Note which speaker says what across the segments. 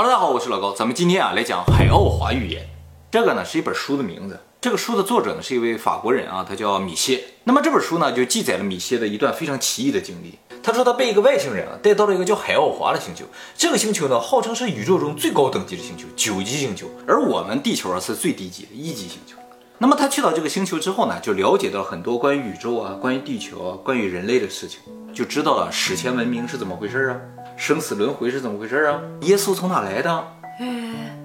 Speaker 1: Hello，大家好，我是老高，咱们今天啊来讲海奥华预言。这个呢是一本书的名字，这个书的作者呢是一位法国人啊，他叫米歇。那么这本书呢就记载了米歇的一段非常奇异的经历。他说他被一个外星人啊带到了一个叫海奥华的星球，这个星球呢号称是宇宙中最高等级的星球，九级星球，而我们地球啊是最低级的一级星球。那么他去到这个星球之后呢，就了解到很多关于宇宙啊、关于地球啊、关于人类的事情，就知道了史前文明是怎么回事啊。生死轮回是怎么回事啊？耶稣从哪来的？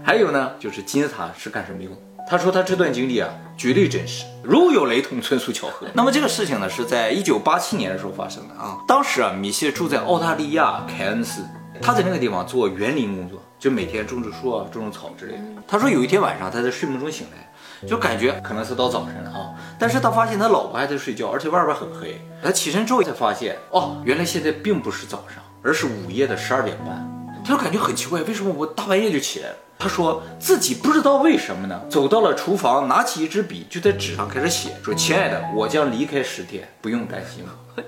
Speaker 1: 还有呢，就是金字塔是干什么用？他说他这段经历啊，绝对真实，如有雷同，纯属巧合。那么这个事情呢，是在一九八七年的时候发生的啊。当时啊，米歇住在澳大利亚凯恩斯，他在那个地方做园林工作，就每天种植树啊，种种草之类的。他说有一天晚上，他在睡梦中醒来，就感觉可能是到早晨了啊，但是他发现他老婆还在睡觉，而且外边很黑。他起身之后才发现，哦，原来现在并不是早上。而是午夜的十二点半，他就感觉很奇怪，为什么我大半夜就起来了？他说自己不知道为什么呢，走到了厨房，拿起一支笔，就在纸上开始写，说：“亲爱的，我将离开十天，不用担心。”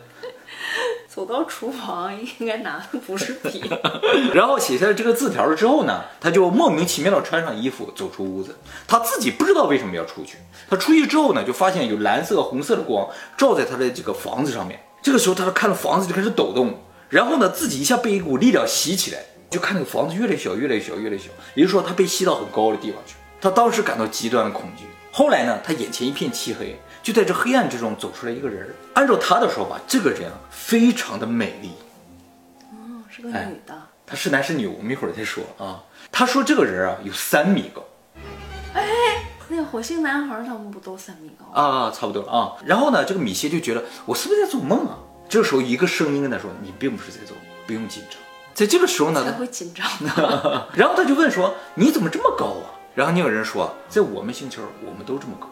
Speaker 2: 走到厨房应该拿的不是笔。
Speaker 1: 然后写下了这个字条了之后呢，他就莫名其妙的穿上衣服走出屋子，他自己不知道为什么要出去。他出去之后呢，就发现有蓝色、红色的光照在他的这个房子上面。这个时候，他就看到房子就开始抖动。然后呢，自己一下被一股力量吸起来，就看那个房子越来越小，越来越小，越来越小。也就是说，他被吸到很高的地方去。他当时感到极端的恐惧。后来呢，他眼前一片漆黑，就在这黑暗之中走出来一个人。按照他的说法，这个人啊，非常的美丽。
Speaker 2: 哦，是个女的。
Speaker 1: 他是男是女？我们一会儿再说啊。他说这个人啊，有三米高。
Speaker 2: 哎，那个火星男孩他们不都三米高
Speaker 1: 啊？差不多啊。然后呢，这个米歇就觉得我是不是在做梦啊？这个时候，一个声音跟他说：“你并不是在做，不用紧张。”在这个时候呢，
Speaker 2: 他会紧张。
Speaker 1: 然后他就问说：“你怎么这么高啊？”然后那个人说：“在我们星球，我们都这么高。”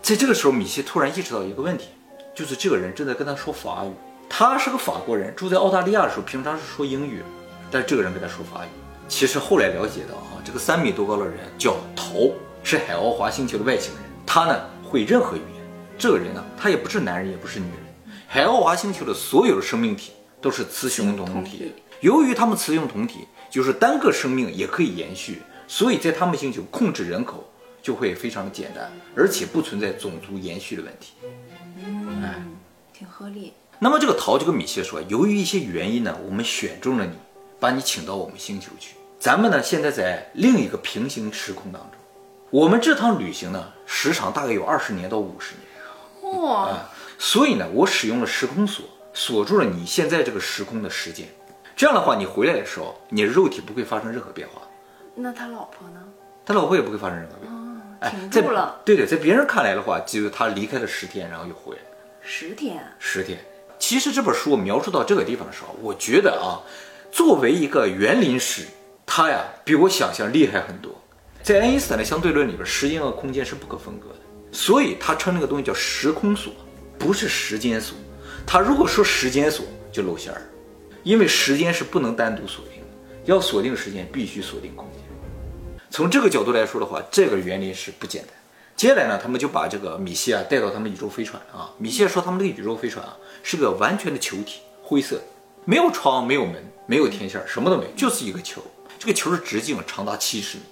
Speaker 1: 在这个时候，米歇突然意识到一个问题，就是这个人正在跟他说法语。他是个法国人，住在澳大利亚的时候，平常是说英语，但是这个人跟他说法语。其实后来了解到啊，这个三米多高的人叫陶，是海奥华星球的外星人。他呢会任何语言。这个人呢，他也不是男人，也不是女人。海奥华星球的所有的生命体都是雌雄同体，由于它们雌雄同体，就是单个生命也可以延续，所以在他们星球控制人口就会非常的简单，而且不存在种族延续的问题。
Speaker 2: 嗯，哎，挺合理。
Speaker 1: 那么这个桃就跟米歇说，由于一些原因呢，我们选中了你，把你请到我们星球去。咱们呢现在在另一个平行时空当中，我们这趟旅行呢时长大概有二十年到五十年。哇。所以呢，我使用了时空锁锁住了你现在这个时空的时间。这样的话，你回来的时候，你的肉体不会发生任何变化。
Speaker 2: 那他老婆呢？
Speaker 1: 他老婆也不会发生任何变化。
Speaker 2: 哎，停住了。
Speaker 1: 对对，在别人看来的话，就是他离开了十天，然后又回来。
Speaker 2: 十天。
Speaker 1: 十天。其实这本书描述到这个地方的时候，我觉得啊，作为一个园林师，他呀比我想象厉害很多。在爱因斯坦的相对论里边，时间和空间是不可分割的，所以他称那个东西叫时空锁。不是时间锁，他如果说时间锁就露馅儿，因为时间是不能单独锁定的，要锁定时间必须锁定空间。从这个角度来说的话，这个原理是不简单。接下来呢，他们就把这个米歇啊带到他们宇宙飞船啊。米歇说他们这个宇宙飞船啊是个完全的球体，灰色，没有窗，没有门，没有天线，什么都没有，就是一个球。这个球的直径长达七十米，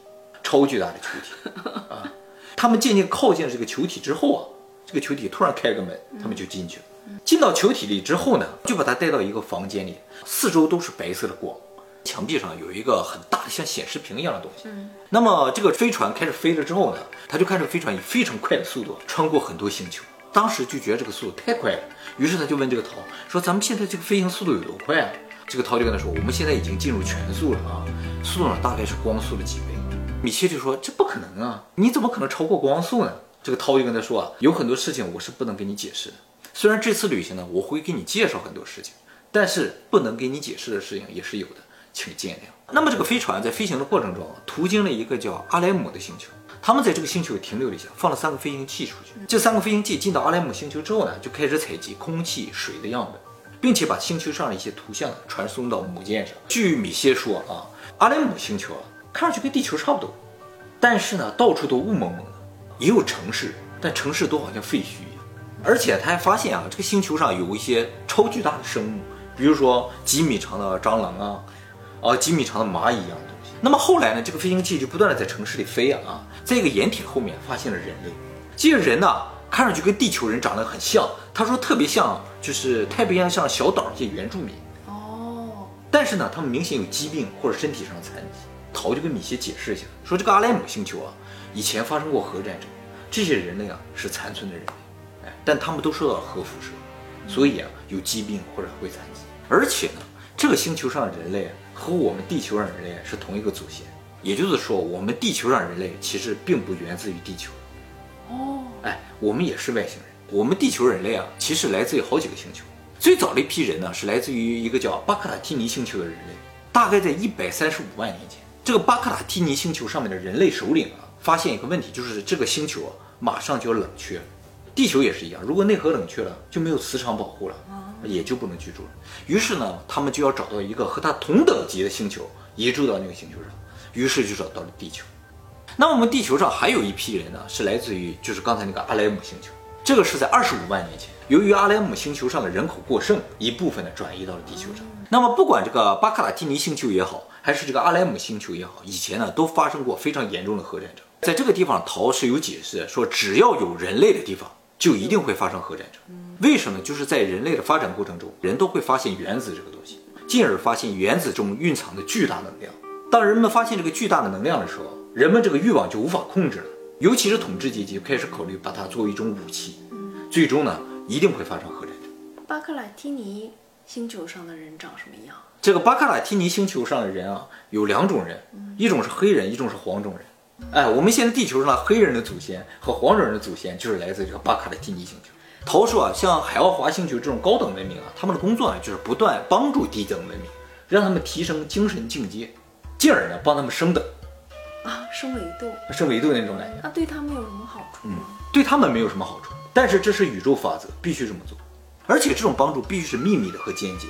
Speaker 1: 超巨大的球体啊。他们渐渐靠近了这个球体之后啊。这个球体突然开了个门，他们就进去了。进到球体里之后呢，就把他带到一个房间里，四周都是白色的光，墙壁上有一个很大的像显示屏一样的东西。那么这个飞船开始飞了之后呢，他就看这个飞船以非常快的速度穿过很多星球，当时就觉得这个速度太快了，于是他就问这个陶说：“咱们现在这个飞行速度有多快啊？”这个陶就跟他说：“我们现在已经进入全速了啊，速度呢大概是光速的几倍。”米切就说：“这不可能啊，你怎么可能超过光速呢？”这个涛就跟他说啊，有很多事情我是不能给你解释的。虽然这次旅行呢，我会给你介绍很多事情，但是不能给你解释的事情也是有的，请见谅。那么这个飞船在飞行的过程中，途经了一个叫阿莱姆的星球，他们在这个星球停留了一下，放了三个飞行器出去。这三个飞行器进到阿莱姆星球之后呢，就开始采集空气、水的样本，并且把星球上的一些图像传送到母舰上。据米歇说啊，阿莱姆星球啊，看上去跟地球差不多，但是呢，到处都雾蒙蒙的。也有城市，但城市都好像废墟一样。而且他还发现啊，这个星球上有一些超巨大的生物，比如说几米长的蟑螂啊，啊几米长的蚂蚁一样的东西。那么后来呢，这个飞行器就不断的在城市里飞啊啊，在一个掩体后面发现了人类，这些人呢看上去跟地球人长得很像，他说特别像就是太平洋上小岛这些原住民，
Speaker 2: 哦，
Speaker 1: 但是呢，他们明显有疾病或者身体上的残疾。陶就跟米歇解释一下，说这个阿莱姆星球啊，以前发生过核战争，这些人类啊是残存的人类，哎，但他们都受到了核辐射，所以啊有疾病或者会残疾。而且呢，这个星球上的人类啊和我们地球上人类是同一个祖先，也就是说，我们地球上人类其实并不源自于地球，
Speaker 2: 哦，
Speaker 1: 哎，我们也是外星人。我们地球人类啊，其实来自于好几个星球。最早的一批人呢，是来自于一个叫巴克塔提尼星球的人类，大概在一百三十五万年前。这个巴克塔提尼星球上面的人类首领啊，发现一个问题，就是这个星球啊，马上就要冷却了。地球也是一样，如果内核冷却了，就没有磁场保护了，也就不能居住了。于是呢，他们就要找到一个和它同等级的星球，移住到那个星球上。于是就找到了地球。那我们地球上还有一批人呢，是来自于就是刚才那个阿莱姆星球。这个是在二十五万年前，由于阿莱姆星球上的人口过剩，一部分呢转移到了地球上。那么不管这个巴卡塔蒂尼星球也好，还是这个阿莱姆星球也好，以前呢都发生过非常严重的核战争。在这个地方，陶是有解释说，只要有人类的地方，就一定会发生核战争。为什么？就是在人类的发展过程中，人都会发现原子这个东西，进而发现原子中蕴藏的巨大能量。当人们发现这个巨大的能量的时候，人们这个欲望就无法控制了，尤其是统治阶级开始考虑把它作为一种武器，最终呢一定会发生核战争。
Speaker 2: 巴克莱提尼星球上的人长什么样？
Speaker 1: 这个巴克拉提尼星球上的人啊，有两种人，一种是黑人，一种是黄种人。哎，我们现在地球上的黑人的祖先和黄种人的祖先就是来自这个巴卡拉提尼星球。陶说啊，像海奥华星球这种高等文明啊，他们的工作呢就是不断帮助低等文明，让他们提升精神境界，进而呢帮他们升等，
Speaker 2: 啊，升维度，
Speaker 1: 升维度那种感觉。
Speaker 2: 那对他们有什么好处吗？
Speaker 1: 对他们没有什么好处，但是这是宇宙法则，必须这么做。而且这种帮助必须是秘密的和间接，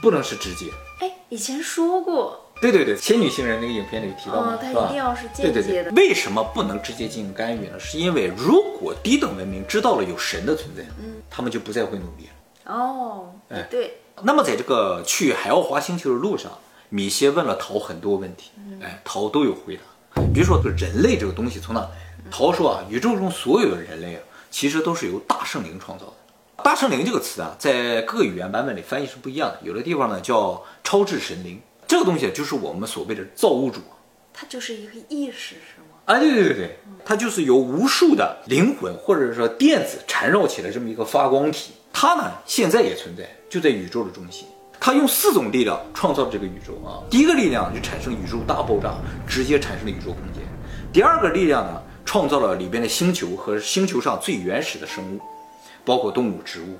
Speaker 1: 不能是直接。
Speaker 2: 哎，以前说过，
Speaker 1: 对对对，仙女星人那个影片里提到嘛，
Speaker 2: 嗯，它
Speaker 1: 是吧
Speaker 2: 一定要是
Speaker 1: 对对对
Speaker 2: 间接的，，
Speaker 1: 为什么不能直接进行干预呢？是因为如果低等文明知道了有神的存在，嗯，他们就不再会努力了。
Speaker 2: 哦，
Speaker 1: 哎
Speaker 2: 对，
Speaker 1: 那么在这个去海奥华星球的路上，米歇问了陶很多问题，哎，陶都有回答。比如说这个人类这个东西从哪来？陶说啊，宇宙中所有的人类啊，其实都是由大圣灵创造的。大圣灵这个词啊，在各个语言版本里翻译是不一样的。有的地方呢叫超智神灵，这个东西就是我们所谓的造物主。
Speaker 2: 它就是一个意识，是吗？
Speaker 1: 哎，对对对对，它就是由无数的灵魂或者说电子缠绕起来这么一个发光体。它呢现在也存在，就在宇宙的中心。它用四种力量创造了这个宇宙啊。第一个力量就产生宇宙大爆炸，直接产生了宇宙空间。第二个力量呢，创造了里边的星球和星球上最原始的生物，包括动物、植物。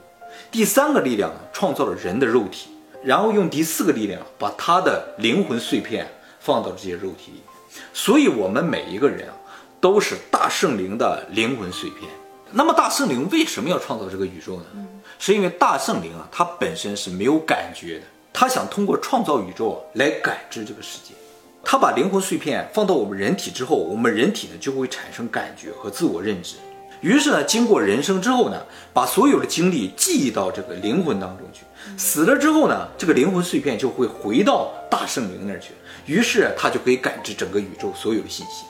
Speaker 1: 第三个力量呢，创造了人的肉体，然后用第四个力量把他的灵魂碎片放到这些肉体里。所以，我们每一个人啊，都是大圣灵的灵魂碎片。那么，大圣灵为什么要创造这个宇宙呢？是因为大圣灵啊，它本身是没有感觉的，它想通过创造宇宙来感知这个世界。它把灵魂碎片放到我们人体之后，我们人体呢就会产生感觉和自我认知。于是呢，经过人生之后呢，把所有的经历记忆到这个灵魂当中去。死了之后呢，这个灵魂碎片就会回到大圣灵那儿去，于是他就可以感知整个宇宙所有的信息。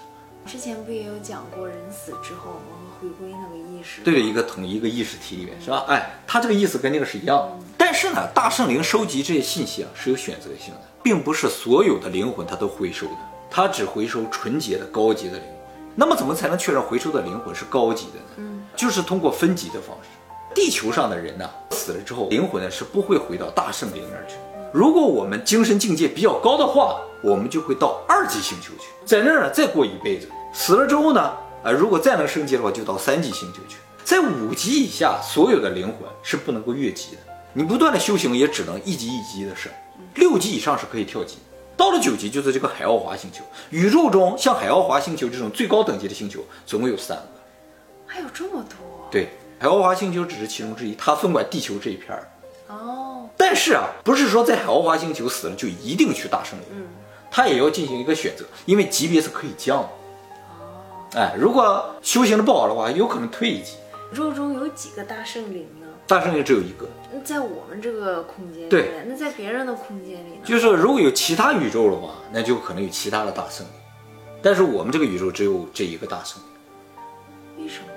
Speaker 2: 之前不也有讲过，人死之后我们回归那个意识？
Speaker 1: 对着一个统一一个意识体里面，是吧？哎，他这个意思跟那个是一样的。但是呢，大圣灵收集这些信息啊是有选择性的，并不是所有的灵魂它都回收的，它只回收纯洁的高级的灵魂。那么怎么才能确认回收的灵魂是高级的呢？嗯，就是通过分级的方式。地球上的人呢，死了之后，灵魂呢是不会回到大圣灵那儿去。如果我们精神境界比较高的话，我们就会到二级星球去，在那儿呢再过一辈子。死了之后呢，啊，如果再能升级的话，就到三级星球去。在五级以下，所有的灵魂是不能够越级的。你不断的修行，也只能一级一级的升。六级以上是可以跳级。到了九级，就是这个海奥华星球。宇宙中像海奥华星球这种最高等级的星球，总共有三个。
Speaker 2: 还有这么多？
Speaker 1: 对，海奥华星球只是其中之一，它分管地球这一片儿。
Speaker 2: 哦，
Speaker 1: 但是啊，不是说在海奥华星球死了就一定去大圣灵，
Speaker 2: 嗯，
Speaker 1: 他也要进行一个选择，因为级别是可以降的。哦哎，如果修行的不好的话，有可能退一级。
Speaker 2: 宇宙中有几个大圣灵呢？
Speaker 1: 大圣灵只有一个，那
Speaker 2: 在我们这个空间里
Speaker 1: 对，
Speaker 2: 那在别人的空间里呢？
Speaker 1: 就是说，如果有其他宇宙的话，那就可能有其他的大圣灵，但是我们这个宇宙只有这一个大圣灵。
Speaker 2: 为什么呢？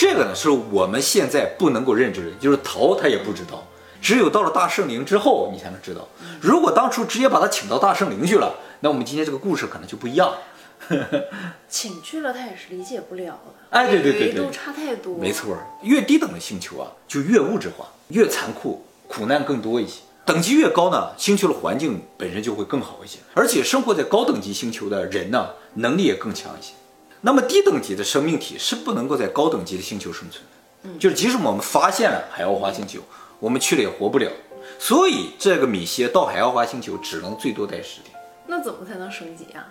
Speaker 1: 这个呢，是我们现在不能够认知的，就是桃他也不知道，只有到了大圣灵之后，你才能知道。如果当初直接把他请到大圣灵去了，那我们今天这个故事可能就不一样。
Speaker 2: 请去了他也是理解不了的。
Speaker 1: 哎对对对对
Speaker 2: 维度差太多。
Speaker 1: 没。错，越低等的星球啊，就越物质化，越残酷，苦难更多一些。等级越高呢，星球的环境本身就会更好一些，而且生活在高等级星球的人呢，能力也更强一些。那么低等级的生命体是不能够在高等级的星球生存的，就是即使我们发现了海奥华星球，我们去了也活不了。所以这个米歇到海奥华星球只能最多待十天。
Speaker 2: 那怎么才能升级啊？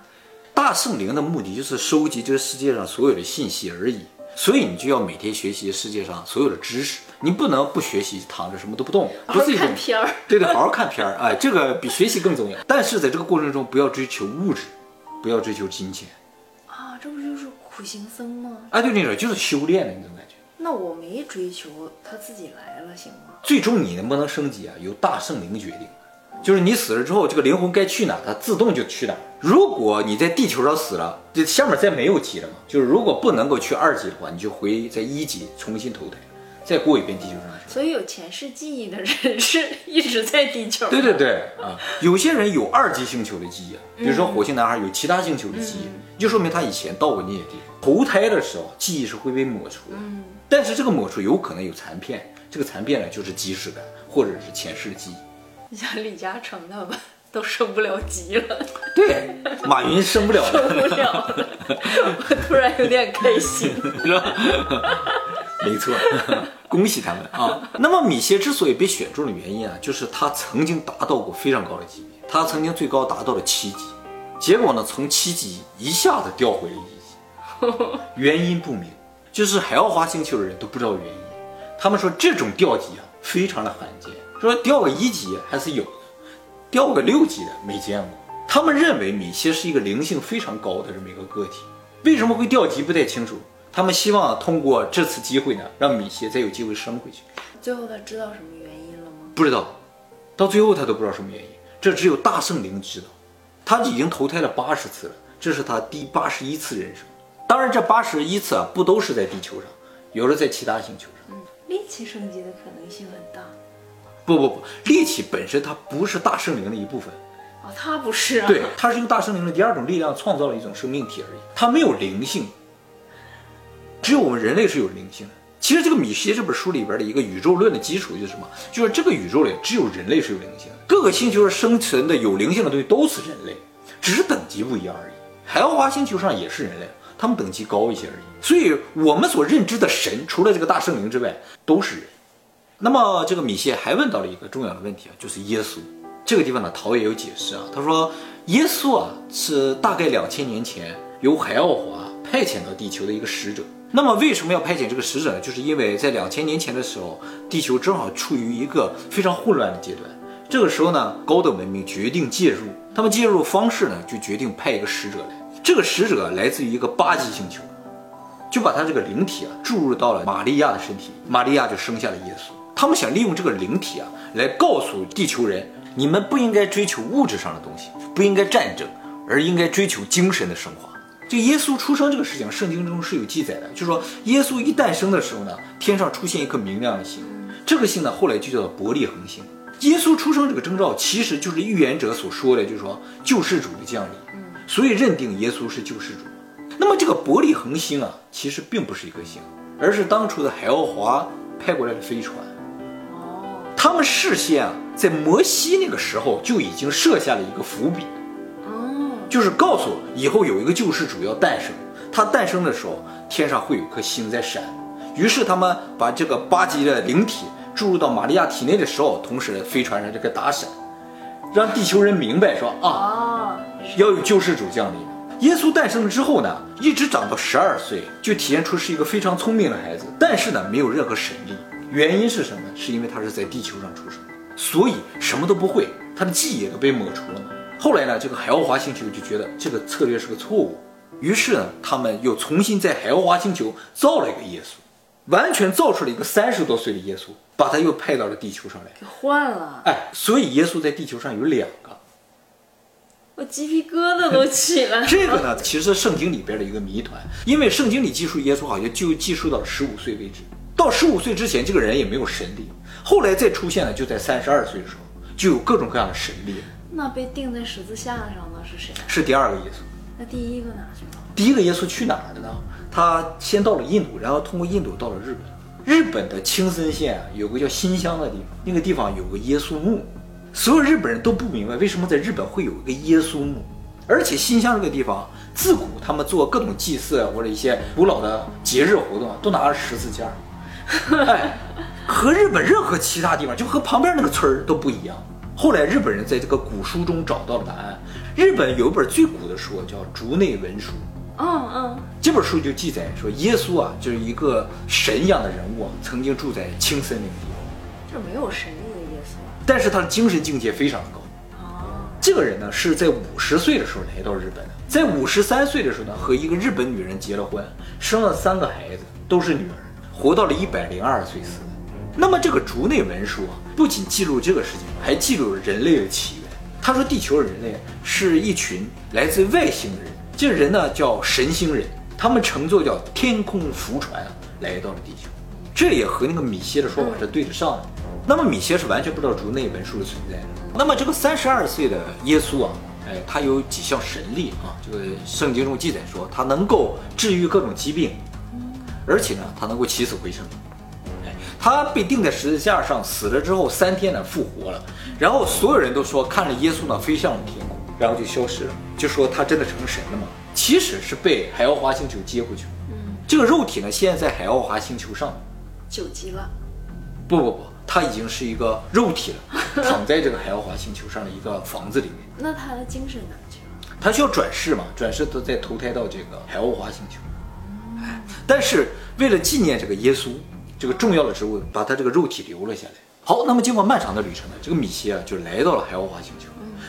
Speaker 1: 大圣灵的目的就是收集这个世界上所有的信息而已，所以你就要每天学习世界上所有的知识，你不能不学习，躺着什么都不动，不是一种
Speaker 2: 看片儿。
Speaker 1: 对对，好好看片儿，哎，这个比学习更重要。但是在这个过程中，不要追求物质，不要追求金钱，
Speaker 2: 啊，这不就是苦行僧吗？
Speaker 1: 啊，对那种就是修炼的那种感觉。
Speaker 2: 那我没追求，他自己来了，行吗？
Speaker 1: 最终你能不能升级啊，由大圣灵决定。就是你死了之后，这个灵魂该去哪，它自动就去哪。如果你在地球上死了，这下面再没有级了嘛？就是如果不能够去二级的话，你就回在一级重新投胎，再过一遍地球上。
Speaker 2: 所以有前世记忆的人是一直在地球。
Speaker 1: 对对对啊，有些人有二级星球的记忆，比如说火星男孩有其他星球的记忆，就说明他以前到过那些地方。投胎的时候，记忆是会被抹除的，但是这个抹除有可能有残片，这个残片呢就是即视感或者是前世记忆。
Speaker 2: 你像李嘉诚他们都升不了级了，
Speaker 1: 对，马云升不了
Speaker 2: 升，不了了，我突然有点开心。
Speaker 1: 是吧？没错，恭喜他们啊！那么米歇之所以被选中的原因啊，就是他曾经达到过非常高的级别，他曾经最高达到了七级，结果呢，从七级一下子掉回了一级，原因不明，就是海奥华星球的人都不知道原因。他们说这种掉级啊，非常的罕见，说掉个一级还是有的，掉个六级的没见过。他们认为米歇是一个灵性非常高的这么一个个体，为什么会掉级不太清楚。他们希望通过这次机会呢，让米歇再有机会升回去。
Speaker 2: 最后他知道什么原因了吗？
Speaker 1: 不知道，到最后他都不知道什么原因，这只有大圣灵知道。他已经投胎了八十次了，这是他第八十一次人生。当然，这八十一次啊，不都是在地球上，有的在其他星球上。
Speaker 2: 嗯力气升级的可能性很大。
Speaker 1: 不不不，力气本身它不是大圣灵的一部分，
Speaker 2: 哦，它不是啊。
Speaker 1: 对，它是用大圣灵的第二种力量创造了一种生命体而已，它没有灵性。只有我们人类是有灵性的。其实这个米歇这本书里边的一个宇宙论的基础就是什么？就是这个宇宙里只有人类是有灵性的，各个星球上生存的有灵性的东西都是人类，只是等级不一样而已。海奥华星球上也是人类，他们等级高一些而已。所以我们所认知的神，除了这个大圣灵之外，都是人。那么这个米歇还问到了一个重要的问题啊，就是耶稣。这个地方呢，陶也有解释啊，他说耶稣啊是大概两千年前由海奥华派遣到地球的一个使者。那么为什么要派遣这个使者呢？就是因为在两千年前的时候，地球正好处于一个非常混乱的阶段。这个时候呢，高等文明决定介入，他们介入方式呢，就决定派一个使者来。这个使者来自于一个八级星球，就把他这个灵体啊注入到了玛利亚的身体，玛利亚就生下了耶稣。他们想利用这个灵体啊，来告诉地球人，你们不应该追求物质上的东西，不应该战争，而应该追求精神的升华。这个耶稣出生这个事情，圣经中是有记载的，就是说耶稣一诞生的时候呢，天上出现一颗明亮的星，这个星呢后来就叫做伯利恒星。耶稣出生这个征兆，其实就是预言者所说的，就是说救世主的降临，所以认定耶稣是救世主。那么这个伯利恒星啊，其实并不是一颗星，而是当初的海奥华派过来的飞船。
Speaker 2: 哦，
Speaker 1: 他们事先啊，在摩西那个时候就已经设下了一个伏笔，
Speaker 2: 哦，
Speaker 1: 就是告诉以后有一个救世主要诞生，他诞生的时候天上会有颗星在闪。于是他们把这个八级的灵体注入到玛利亚体内的时候，同时飞船上这个打闪，让地球人明白说啊，
Speaker 2: 哦，
Speaker 1: 要有救世主降临。耶稣诞生了之后呢，一直长到十二岁，就体现出是一个非常聪明的孩子，但是呢，没有任何神力。原因是什么？是因为他是在地球上出生，所以什么都不会，他的记忆也都被抹除了嘛。后来呢，这个海奥华星球就觉得这个策略是个错误，于是呢，他们又重新在海奥华星球造了一个耶稣，完全造出了一个三十多岁的耶稣，把他又派到了地球上来。
Speaker 2: 给换了，
Speaker 1: 哎，所以耶稣在地球上有两个。
Speaker 2: 我鸡皮疙瘩都起来了。
Speaker 1: 这个呢，其实圣经里边的一个谜团，因为圣经里记述耶稣好像就记述到了十五岁为止，到十五岁之前，这个人也没有神力，后来再出现呢，就在三十二岁的时候，就有各种各样的神力。
Speaker 2: 那被钉在十字架上的是谁？
Speaker 1: 是第二个耶稣。
Speaker 2: 那第一个哪去了？
Speaker 1: 第一个耶稣去哪儿了呢？他先到了印度，然后通过印度到了日本。日本的青森县啊，有个叫新乡的地方，那个地方有个耶稣墓。所有日本人都不明白为什么在日本会有一个耶稣墓，而且新乡这个地方自古他们做各种祭祀或者一些古老的节日活动都拿着十字架，哎，和日本任何其他地方就和旁边那个村儿都不一样。后来日本人在这个古书中找到了答案。日本有一本最古的书叫《竹内文书》，
Speaker 2: 嗯嗯，
Speaker 1: 这本书就记载说耶稣啊就是一个神一样的人物啊，曾经住在青森那个地方，
Speaker 2: 这没有神力的耶稣啊。
Speaker 1: 但是他的精神境界非常的高。
Speaker 2: 哦，
Speaker 1: 这个人呢是在五十岁的时候来到日本的，在五十三岁的时候呢和一个日本女人结了婚，生了三个孩子，都是女儿，活到了一百零二岁死的。那么这个竹内文书啊，不仅记录这个事情，还记录了人类的起源。他说地球人类是一群来自外星人，这人呢叫神星人，他们乘坐叫天空浮船来到了地球，这也和那个米歇的说法是对得上的。那么米歇是完全不知道竹内文书的存在。那么这个三十二岁的耶稣啊，哎，他有几项神力啊？这个圣经中记载说，他能够治愈各种疾病，而且呢，他能够起死回生。哎，他被钉在十字架上，死了之后三天呢复活了。然后所有人都说看着耶稣呢飞向了天空，然后就消失了，就说他真的成神了吗？其实是被海奥华星球接回去了。
Speaker 2: 嗯，
Speaker 1: 这个肉体呢，现在在海奥华星球上。
Speaker 2: 九级了。
Speaker 1: 不不不，他已经是一个肉体了，躺在这个海奥华星球上的一个房子里面。
Speaker 2: 那他的精神哪去了？
Speaker 1: 他需要转世嘛？转世都再投胎到这个海奥华星球。哎，但是为了纪念这个耶稣这个重要的植物，把它这个肉体留了下来。好，那么经过漫长的旅程呢，这个米歇啊就来到了海奥华星球。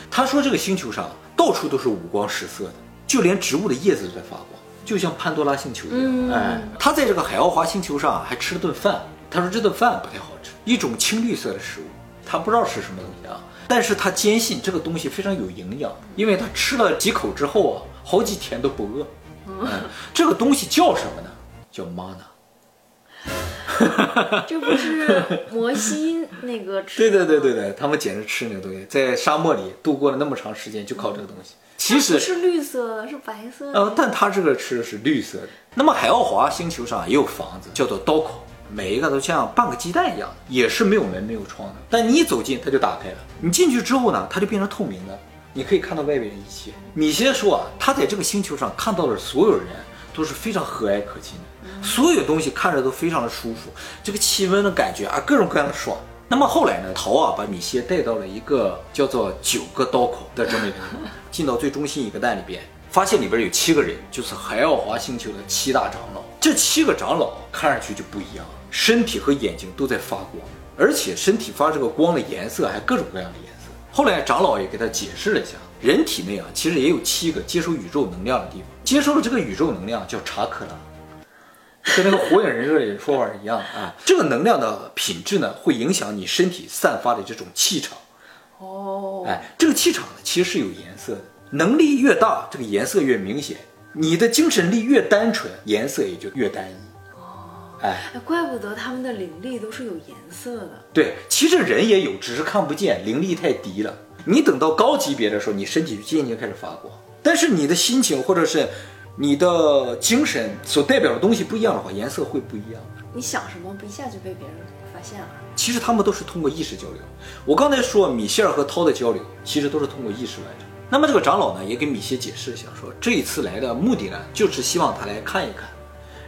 Speaker 1: 他说这个星球上到处都是五光十色的，就连植物的叶子都在发光，就像潘多拉星球一样。
Speaker 2: 嗯
Speaker 1: 哎，他在这个海奥华星球上啊还吃了顿饭。他说这顿饭不太好吃，一种青绿色的食物，他不知道是什么东西啊，但是他坚信这个东西非常有营养，因为他吃了几口之后啊，好几天都不饿。嗯，这个东西叫什么呢？叫 mana。
Speaker 2: 这不是摩西那个吃？
Speaker 1: 对对对对对，他们简直吃那个东西，在沙漠里度过了那么长时间，就靠这个东西。其实
Speaker 2: 不是绿色的，是白色的。
Speaker 1: 呃，但他这个吃的是绿色的。那么海奥华星球上也有房子，叫做刀口，每一个都像半个鸡蛋一样，也是没有门没有窗的。但你一走近，它就打开了。你进去之后呢，它就变成透明的，你可以看到外面的一切。米歇说啊，他在这个星球上看到了所有人都是非常和蔼可亲的，所有东西看着都非常的舒服，这个气温的感觉啊，各种各样的爽。那么后来呢，陶啊把米歇带到了一个叫做九个刀口的这么一个地方，进到最中心一个蛋里边，发现里边有七个人，就是海奥华星球的七大长老。这七个长老看上去就不一样，身体和眼睛都在发光，而且身体发这个光的颜色还各种各样的颜色。后来长老也给他解释了一下，人体内啊其实也有七个接收宇宙能量的地方，接收了这个宇宙能量叫查克拉。跟那个火影忍者里的说法一样啊，这个能量的品质呢，会影响你身体散发的这种气场。
Speaker 2: 哦，
Speaker 1: 哎，这个气场呢，其实是有颜色的，能力越大，这个颜色越明显；你的精神力越单纯，颜色也就越单一。哎，
Speaker 2: 哎，怪不得他们的灵力都是有颜色的。
Speaker 1: 对，其实人也有，只是看不见，灵力太低了。你等到高级别的时候，你身体就渐渐开始发光，但是你的心情或者是你的精神所代表的东西不一样的话，颜色会不一样。
Speaker 2: 你想什么，不一下就被别人发现了。
Speaker 1: 其实他们都是通过意识交流。我刚才说米歇尔和涛的交流，其实都是通过意识完成。那么这个长老呢，也给米歇解释一下，说这一次来的目的呢，就是希望他来看一看，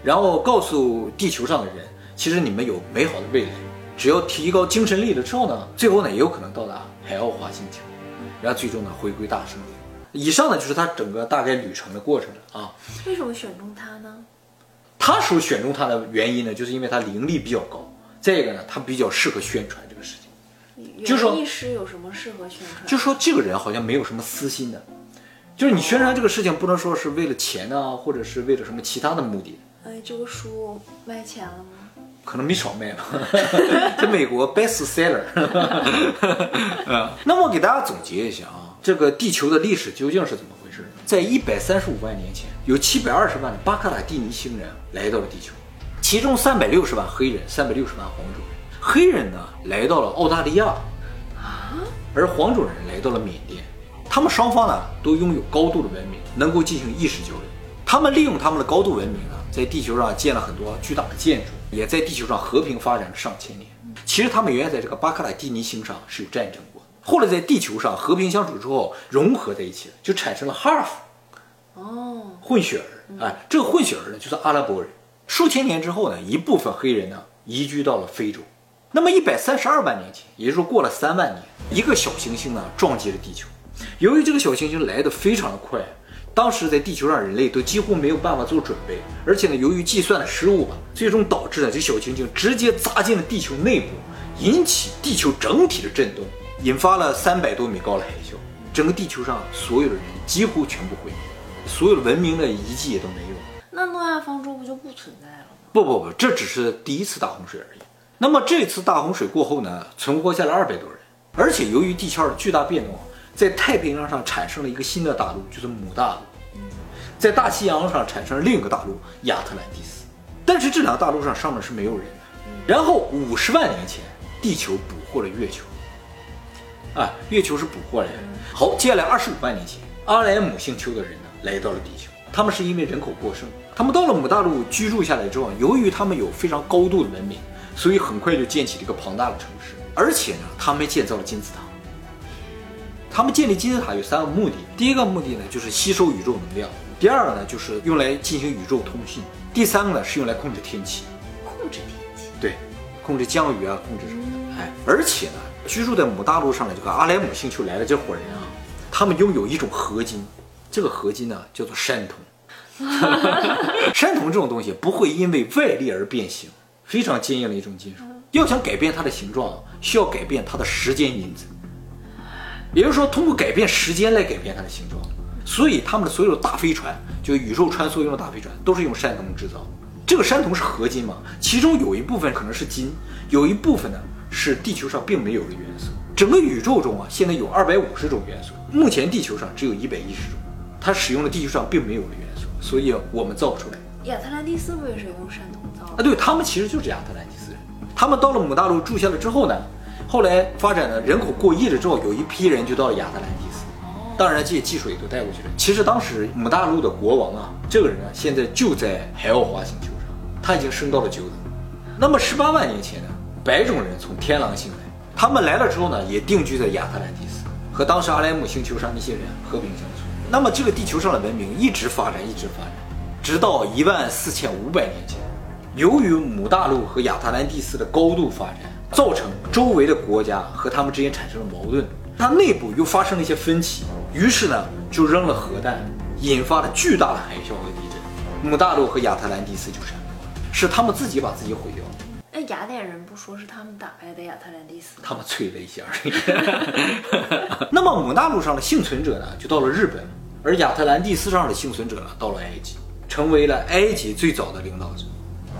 Speaker 1: 然后告诉地球上的人，其实你们有美好的未来，只要提高精神力了之后呢，最后呢也有可能到达海奥华星球，然后最终呢回归大圣灵。以上呢就是他整个大概旅程的过程了啊。
Speaker 2: 为什么选中他呢？
Speaker 1: 他所选中他的原因呢，就是因为他灵力比较高，再一个呢，他比较适合宣传这个事情。就说
Speaker 2: 园艺师有什么适合宣传？
Speaker 1: 就说这个人好像没有什么私心的，就是你宣传这个事情不能说是为了钱啊，或者是为了什么其他的目的。
Speaker 2: 哎，这个书卖钱了吗？
Speaker 1: 可能没少卖吧，在美国 best seller。嗯，那么我给大家总结一下啊，这个地球的历史究竟是怎么回事？在一百三十五万年前，有七百二十万的巴卡塔蒂尼星人来到了地球，其中三百六十万黑人，三百六十万黄种人。黑人呢来到了澳大利亚，啊，而黄种人来到了缅甸。他们双方呢都拥有高度的文明，能够进行意识交流。他们利用他们的高度文明呢，在地球上建了很多巨大的建筑，也在地球上和平发展了上千年。其实他们原来在这个巴克莱蒂尼星上是有战争过，后来在地球上和平相处之后融合在一起了，就产生了哈尔夫，
Speaker 2: 哦，
Speaker 1: 混血儿。哎，这个混血儿呢就是阿拉伯人。数千年之后呢，一部分黑人呢移居到了非洲。那么一百三十二万年前，也就是说过了三万年，一个小行星呢撞击了地球。由于这个小行星来的非常的快，当时在地球上人类都几乎没有办法做准备，而且呢，由于计算的失误吧，最终导致呢这小行星直接砸进了地球内部，引起地球整体的震动，引发了三百多米高的海啸，整个地球上所有的人几乎全部毁灭，所有的文明的遗迹也都没有。
Speaker 2: 那诺亚方舟不就不存在了吗？
Speaker 1: 不不不，这只是第一次大洪水而已。那么这次大洪水过后呢，存活下来二百多人，而且由于地壳的巨大变动，在太平洋上产生了一个新的大陆，就是母大陆；在大西洋上产生了另一个大陆亚特兰蒂斯。但是这两个大陆上上面是没有人的。然后五十万年前，地球捕获了月球，啊，月球是捕获来的。好，接下来二十五万年前，阿莱姆星球的人呢来到了地球，他们是因为人口过剩，他们到了母大陆居住下来之后，由于他们有非常高度的文明。所以很快就建起了一个庞大的城市，而且呢，他们建造了金字塔。他们建立金字塔有三个目的：第一个目的呢，就是吸收宇宙能量；第二个呢，就是用来进行宇宙通信；第三个呢，是用来控制天气。
Speaker 2: 控制天气？
Speaker 1: 对，控制降雨啊，控制什么的。哎，而且呢，居住在母大陆上的这个阿莱姆星球来的这伙人啊，他们拥有一种合金，这个合金呢叫做山铜。山铜这种东西不会因为外力而变形。非常坚硬的一种金属，要想改变它的形状，需要改变它的时间因子，也就是说，通过改变时间来改变它的形状。所以，他们的所有大飞船，就宇宙穿梭用的大飞船，都是用山铜制造。这个山铜是合金嘛？其中有一部分可能是金，有一部分呢是地球上并没有的元素。整个宇宙中啊，现在有二百五十种元素，目前地球上只有一百一十种，它使用了地球上并没有的元素，所以我们造不出来。
Speaker 2: 亚特兰蒂斯不也是用山铜造的？
Speaker 1: 啊，对他们其实就是亚特兰蒂斯人。他们到了母大陆住下了之后呢，后来发展的人口过亿了之后，有一批人就到了亚特兰蒂斯。当然，这些技术也都带过去了。其实当时母大陆的国王啊，这个人啊，现在就在海奥华星球上，他已经升到了九等。那么十八万年前呢，白种人从天狼星来，他们来了之后呢，也定居在亚特兰蒂斯，和当时阿莱姆星球上那些人和平相处。那么这个地球上的文明一直发展，一直发展。直到一万四千五百年前，由于母大陆和亚特兰蒂斯的高度发展，造成周围的国家和他们之间产生了矛盾，它内部又发生了一些分歧，于是呢就扔了核弹，引发了巨大的海啸和地震，母大陆和亚特兰蒂斯就山破了，是他们自己把自己毁掉。
Speaker 2: 那雅典人不说是他们打败的亚特兰蒂斯？
Speaker 1: 他们吹了一下而已。那么母大陆上的幸存者呢，就到了日本，而亚特兰蒂斯上的幸存者呢，到了埃及。成为了埃及最早的领导者，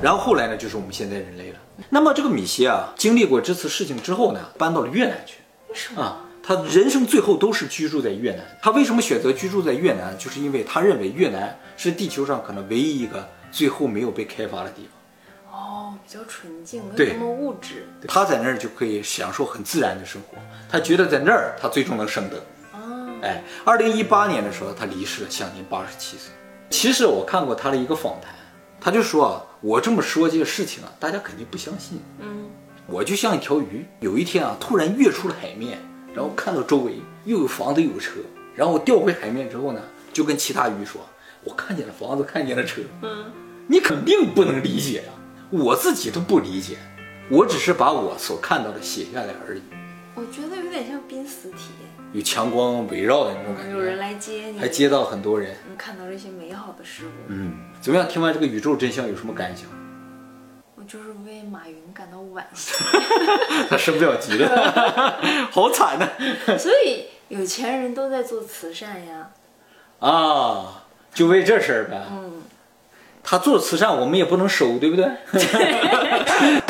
Speaker 1: 然后后来呢，就是我们现在人类了。那么这个米歇啊，经历过这次事情之后呢，搬到了越南去。
Speaker 2: 为什么
Speaker 1: 啊？他人生最后都是居住在越南。他为什么选择居住在越南？就是因为他认为越南是地球上可能唯一一个最后没有被开发的地
Speaker 2: 方。哦，比较纯净，没有那么物质。
Speaker 1: 他在那儿就可以享受很自然的生活。他觉得在那儿他最终能升得。哦，哎，二零一八年的时候他离世了，享年八十七岁。其实我看过他的一个访谈，他就说啊，我这么说这个事情啊，大家肯定不相信。嗯，我就像一条鱼，有一天啊，突然跃出了海面，然后看到周围又有房子又有车，然后我掉回海面之后呢，就跟其他鱼说，我看见了房子，看见了车。嗯，你肯定不能理解呀，我自己都不理解，我只是把我所看到的写下来而已。
Speaker 2: 我觉得有点像濒死体验。
Speaker 1: 有强光围绕的那种感觉，
Speaker 2: 有人来接你，
Speaker 1: 还接到很多人，
Speaker 2: 能看到这些美好的事物。
Speaker 1: 嗯，怎么样？听完这个宇宙真相有什么感想？
Speaker 2: 我就是为马云感到惋惜，
Speaker 1: 他升不了级了，好惨呐！
Speaker 2: 所以有钱人都在做慈善呀。
Speaker 1: 啊，就为这事儿呗。
Speaker 2: 嗯，
Speaker 1: 他做慈善我们也不能收，对不对？